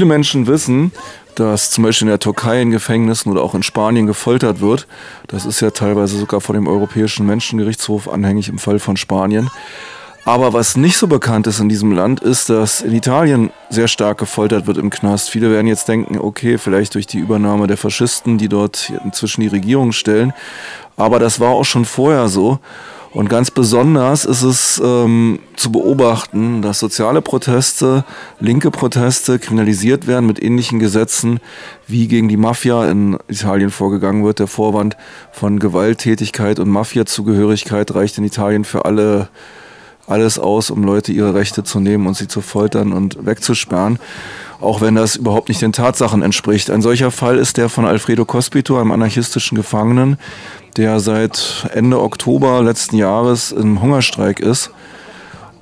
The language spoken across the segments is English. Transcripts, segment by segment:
Viele Menschen wissen, dass zum Beispiel in der Türkei in Gefängnissen oder auch in Spanien gefoltert wird. Das ist ja teilweise sogar vor dem Europäischen Menschengerichtshof anhängig im Fall von Spanien. Aber was nicht so bekannt ist in diesem Land, ist, dass in Italien sehr stark gefoltert wird im Knast. Viele werden jetzt denken, okay, vielleicht durch die Übernahme der Faschisten, die dort inzwischen die Regierung stellen. Aber das war auch schon vorher so. Und ganz besonders ist es ähm, zu beobachten, dass soziale Proteste, linke Proteste kriminalisiert werden mit ähnlichen Gesetzen, wie gegen die Mafia in Italien vorgegangen wird. Der Vorwand von Gewalttätigkeit und Mafia-Zugehörigkeit reicht in Italien für alle alles aus, um Leute ihre Rechte zu nehmen und sie zu foltern und wegzusperren, auch wenn das überhaupt nicht den Tatsachen entspricht. Ein solcher Fall ist der von Alfredo Cospito, einem anarchistischen Gefangenen, der seit Ende Oktober letzten Jahres im Hungerstreik ist.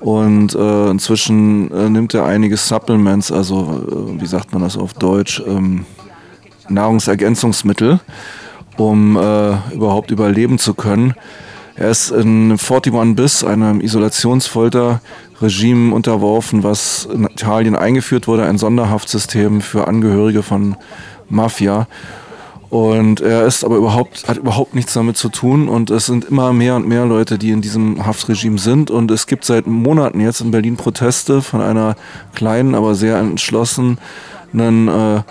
Und äh, inzwischen äh, nimmt er einige Supplements, also äh, wie sagt man das auf Deutsch, ähm, Nahrungsergänzungsmittel, um äh, überhaupt überleben zu können. Er ist in 41 bis einem Isolationsfolterregime unterworfen, was in Italien eingeführt wurde, ein Sonderhaftsystem für Angehörige von Mafia. Und er ist aber überhaupt, hat überhaupt nichts damit zu tun. Und es sind immer mehr und mehr Leute, die in diesem Haftregime sind. Und es gibt seit Monaten jetzt in Berlin Proteste von einer kleinen, aber sehr entschlossenen äh,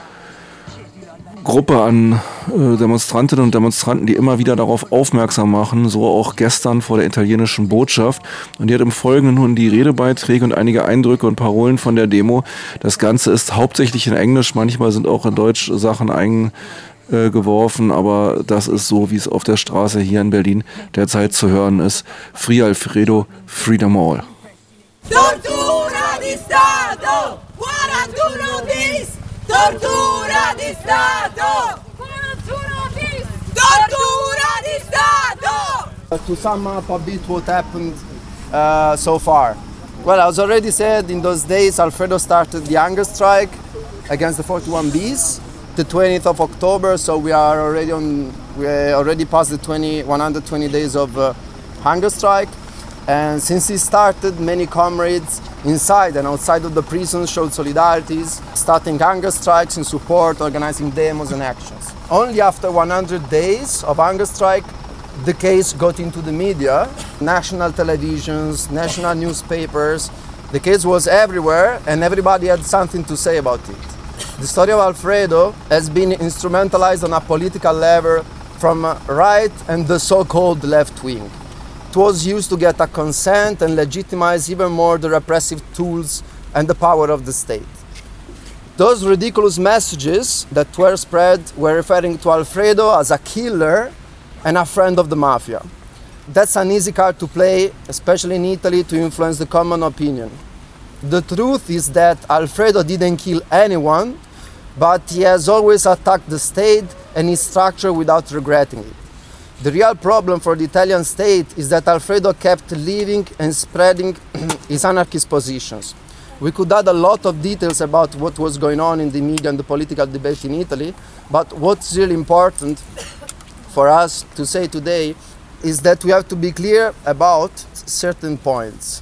Gruppe an äh, Demonstrantinnen und Demonstranten, die immer wieder darauf aufmerksam machen, so auch gestern vor der italienischen Botschaft. Und die hat im Folgenden nun die Redebeiträge und einige Eindrücke und Parolen von der Demo. Das Ganze ist hauptsächlich in Englisch, manchmal sind auch in Deutsch Sachen eingebaut äh, geworfen, aber das ist so, wie es auf der Straße hier in Berlin derzeit zu hören ist. Free Alfredo, Freedom All. Tortura di Stato! 41 bis! Tortura di Stato! 41 bis! Tortura di Stato! To sum up a bit what happened uh, so far. Well, as already said, in those days Alfredo started the hunger strike against the 41 Bs. The 20th of October, so we are already on. We already passed the 20, 120 days of uh, hunger strike, and since it started, many comrades inside and outside of the prison showed solidarities, starting hunger strikes in support, organizing demos and actions. Only after 100 days of hunger strike, the case got into the media, national televisions, national newspapers. The case was everywhere, and everybody had something to say about it. The story of Alfredo has been instrumentalized on a political level from right and the so-called left wing. It was used to get a consent and legitimize even more the repressive tools and the power of the state. Those ridiculous messages that were spread were referring to Alfredo as a killer and a friend of the mafia. That's an easy card to play, especially in Italy, to influence the common opinion. The truth is that Alfredo didn't kill anyone, but he has always attacked the state and its structure without regretting it. The real problem for the Italian state is that Alfredo kept living and spreading his anarchist positions. We could add a lot of details about what was going on in the media and the political debate in Italy, but what's really important for us to say today is that we have to be clear about certain points.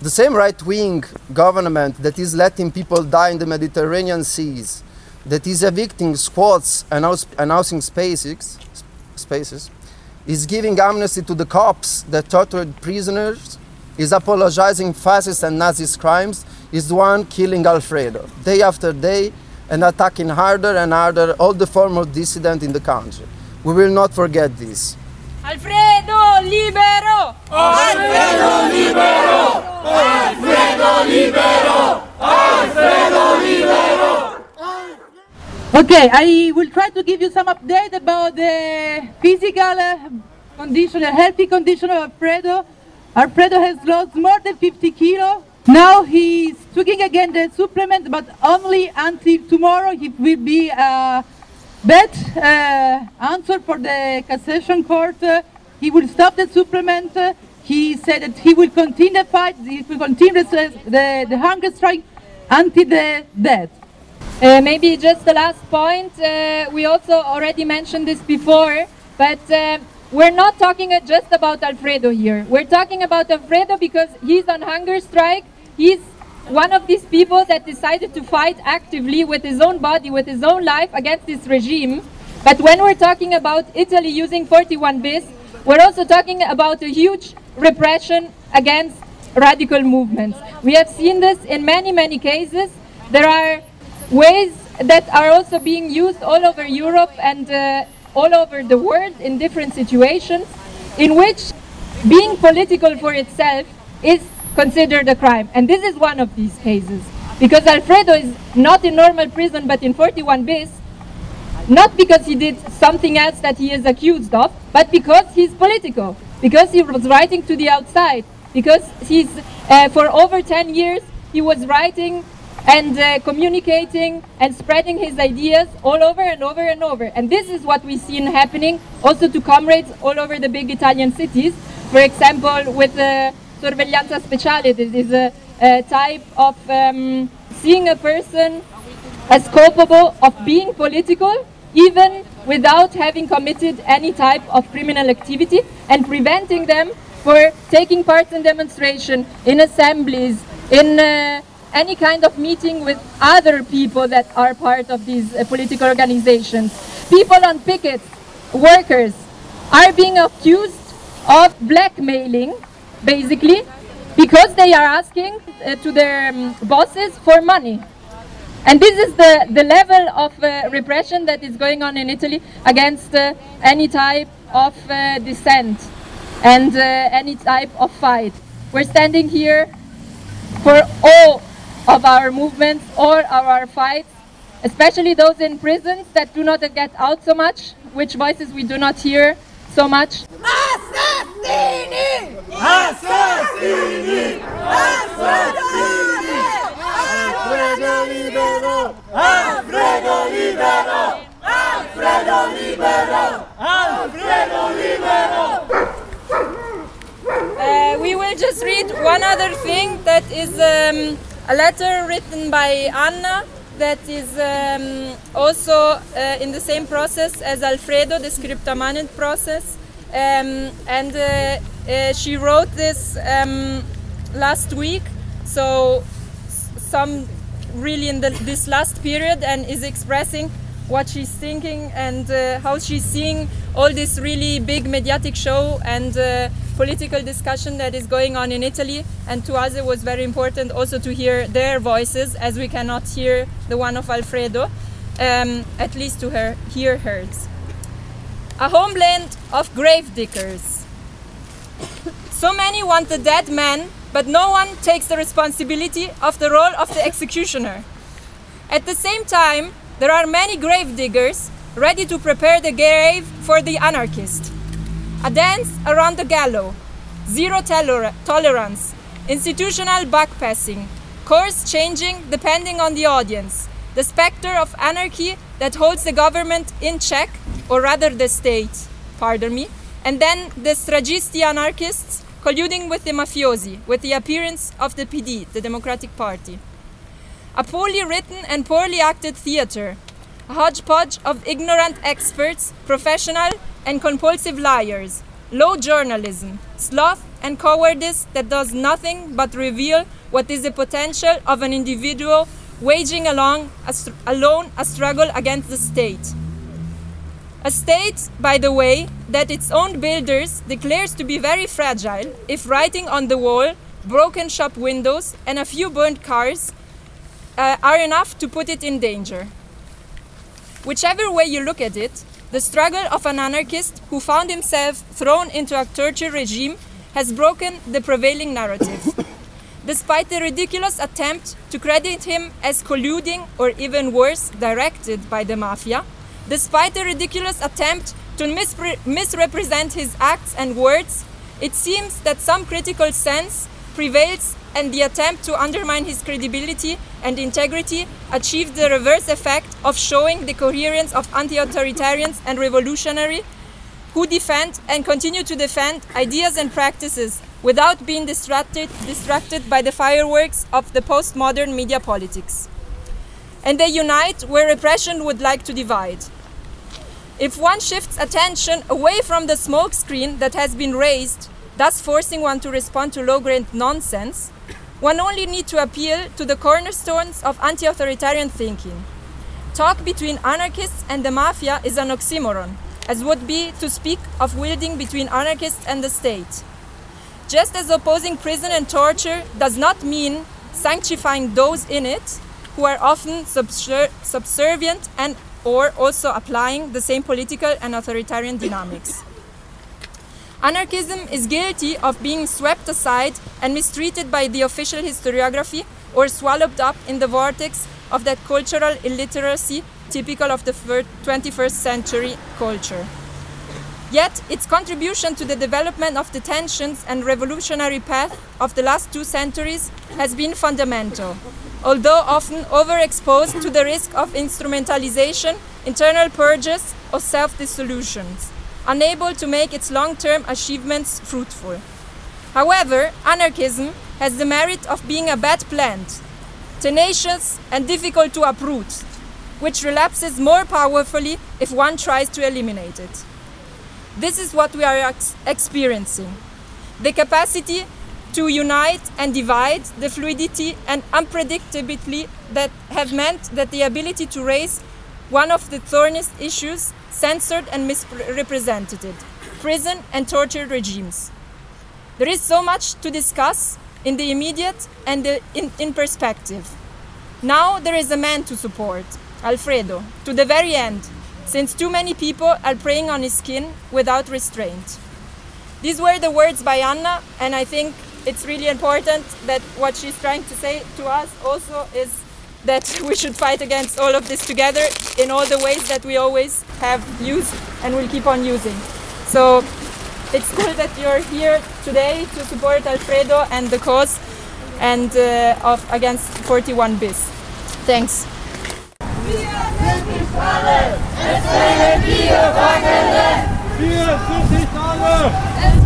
The same right wing government that is letting people die in the Mediterranean seas, that is evicting squads and announcing spaces, spaces, is giving amnesty to the cops that tortured prisoners, is apologizing fascist and Nazi crimes, is the one killing Alfredo day after day and attacking harder and harder all the former dissident in the country. We will not forget this. Alfredo libero! Alfredo libero! Alfredo libero! Alfredo libero! Okay, I will try to give you some update about the physical uh, condition, the healthy condition of Alfredo. Alfredo has lost more than 50 kilo. Now he's taking again the supplement, but only until tomorrow he will be a bad uh, answer for the cassation court, uh, he will stop the supplement. Uh, he said that he will continue the fight, he will continue the, the, the hunger strike until the death. Uh, maybe just the last point. Uh, we also already mentioned this before, but uh, we're not talking just about Alfredo here. We're talking about Alfredo because he's on hunger strike. He's one of these people that decided to fight actively with his own body, with his own life against this regime. But when we're talking about Italy using 41 bis, we're also talking about a huge repression against radical movements. We have seen this in many, many cases. There are ways that are also being used all over Europe and uh, all over the world in different situations in which being political for itself is considered a crime. And this is one of these cases. Because Alfredo is not in normal prison but in 41 bis, not because he did something else that he is accused of, but because he's political, because he was writing to the outside, because he's, uh, for over 10 years, he was writing and uh, communicating and spreading his ideas all over and over and over. And this is what we've seen happening also to comrades all over the big Italian cities. For example, with the sorveglianza speciale, this is a, a type of um, seeing a person as culpable of being political, even without having committed any type of criminal activity, and preventing them for taking part in demonstration, in assemblies, in uh, any kind of meeting with other people that are part of these uh, political organizations. People on pickets, workers, are being accused of blackmailing, basically, because they are asking uh, to their um, bosses for money. And this is the, the level of uh, repression that is going on in Italy against uh, any type of uh, dissent and uh, any type of fight. We're standing here for all of our movements or our fights, especially those in prisons that do not get out so much, which voices we do not hear so much. Assassini! Assassini! Assassini! Libero! Alfredo libero! Alfredo libero! Alfredo libero! Uh, we will just read one other thing that is um, a letter written by Anna that is um, also uh, in the same process as Alfredo, the Scripta Manent process. Um, and uh, uh, she wrote this um, last week, so some really in the, this last period, and is expressing what she's thinking and uh, how she's seeing all this really big mediatic show and uh, political discussion that is going on in Italy. And to us, it was very important also to hear their voices, as we cannot hear the one of Alfredo, um, at least to her, hear hers. A homeland of grave diggers. So many want the dead man, but no one takes the responsibility of the role of the executioner. At the same time, there are many grave diggers ready to prepare the grave for the anarchist. A dance around the gallows, zero toler- tolerance, institutional backpassing, course changing depending on the audience, the specter of anarchy that holds the government in check, or rather the state, pardon me, and then the stragisti anarchists colluding with the mafiosi, with the appearance of the PD, the Democratic Party. A poorly written and poorly acted theater, a hodgepodge of ignorant experts, professional and compulsive liars, low journalism, sloth and cowardice that does nothing but reveal what is the potential of an individual waging along a alone a struggle against the state. A state, by the way, that its own builders declares to be very fragile if writing on the wall, broken shop windows, and a few burnt cars uh, are enough to put it in danger. Whichever way you look at it, the struggle of an anarchist who found himself thrown into a torture regime has broken the prevailing narrative. Despite the ridiculous attempt to credit him as colluding or even worse, directed by the mafia, despite the ridiculous attempt to mispre- misrepresent his acts and words, it seems that some critical sense prevails and the attempt to undermine his credibility and integrity achieved the reverse effect of showing the coherence of anti-authoritarians and revolutionary who defend and continue to defend ideas and practices without being distracted, distracted by the fireworks of the postmodern media politics. And they unite where repression would like to divide. If one shifts attention away from the smokescreen that has been raised, thus forcing one to respond to low grade nonsense, one only need to appeal to the cornerstones of anti-authoritarian thinking. Talk between anarchists and the mafia is an oxymoron, as would be to speak of wielding between anarchists and the state. Just as opposing prison and torture does not mean sanctifying those in it who are often subservient and or also applying the same political and authoritarian dynamics. Anarchism is guilty of being swept aside and mistreated by the official historiography or swallowed up in the vortex of that cultural illiteracy typical of the 21st century culture. Yet, its contribution to the development of the tensions and revolutionary path of the last two centuries has been fundamental, although often overexposed to the risk of instrumentalization, internal purges, or self dissolutions unable to make its long term achievements fruitful. However, anarchism has the merit of being a bad plant, tenacious and difficult to uproot, which relapses more powerfully if one tries to eliminate it. This is what we are ex- experiencing the capacity to unite and divide, the fluidity and unpredictability that have meant that the ability to raise one of the thorniest issues censored and misrepresented prison and torture regimes. There is so much to discuss in the immediate and the in, in perspective. Now there is a man to support, Alfredo, to the very end, since too many people are preying on his skin without restraint. These were the words by Anna, and I think it's really important that what she's trying to say to us also is that we should fight against all of this together in all the ways that we always have used and will keep on using. So it's cool that you're here today to support Alfredo and the cause and uh, of against 41 bis. Thanks. Wir sind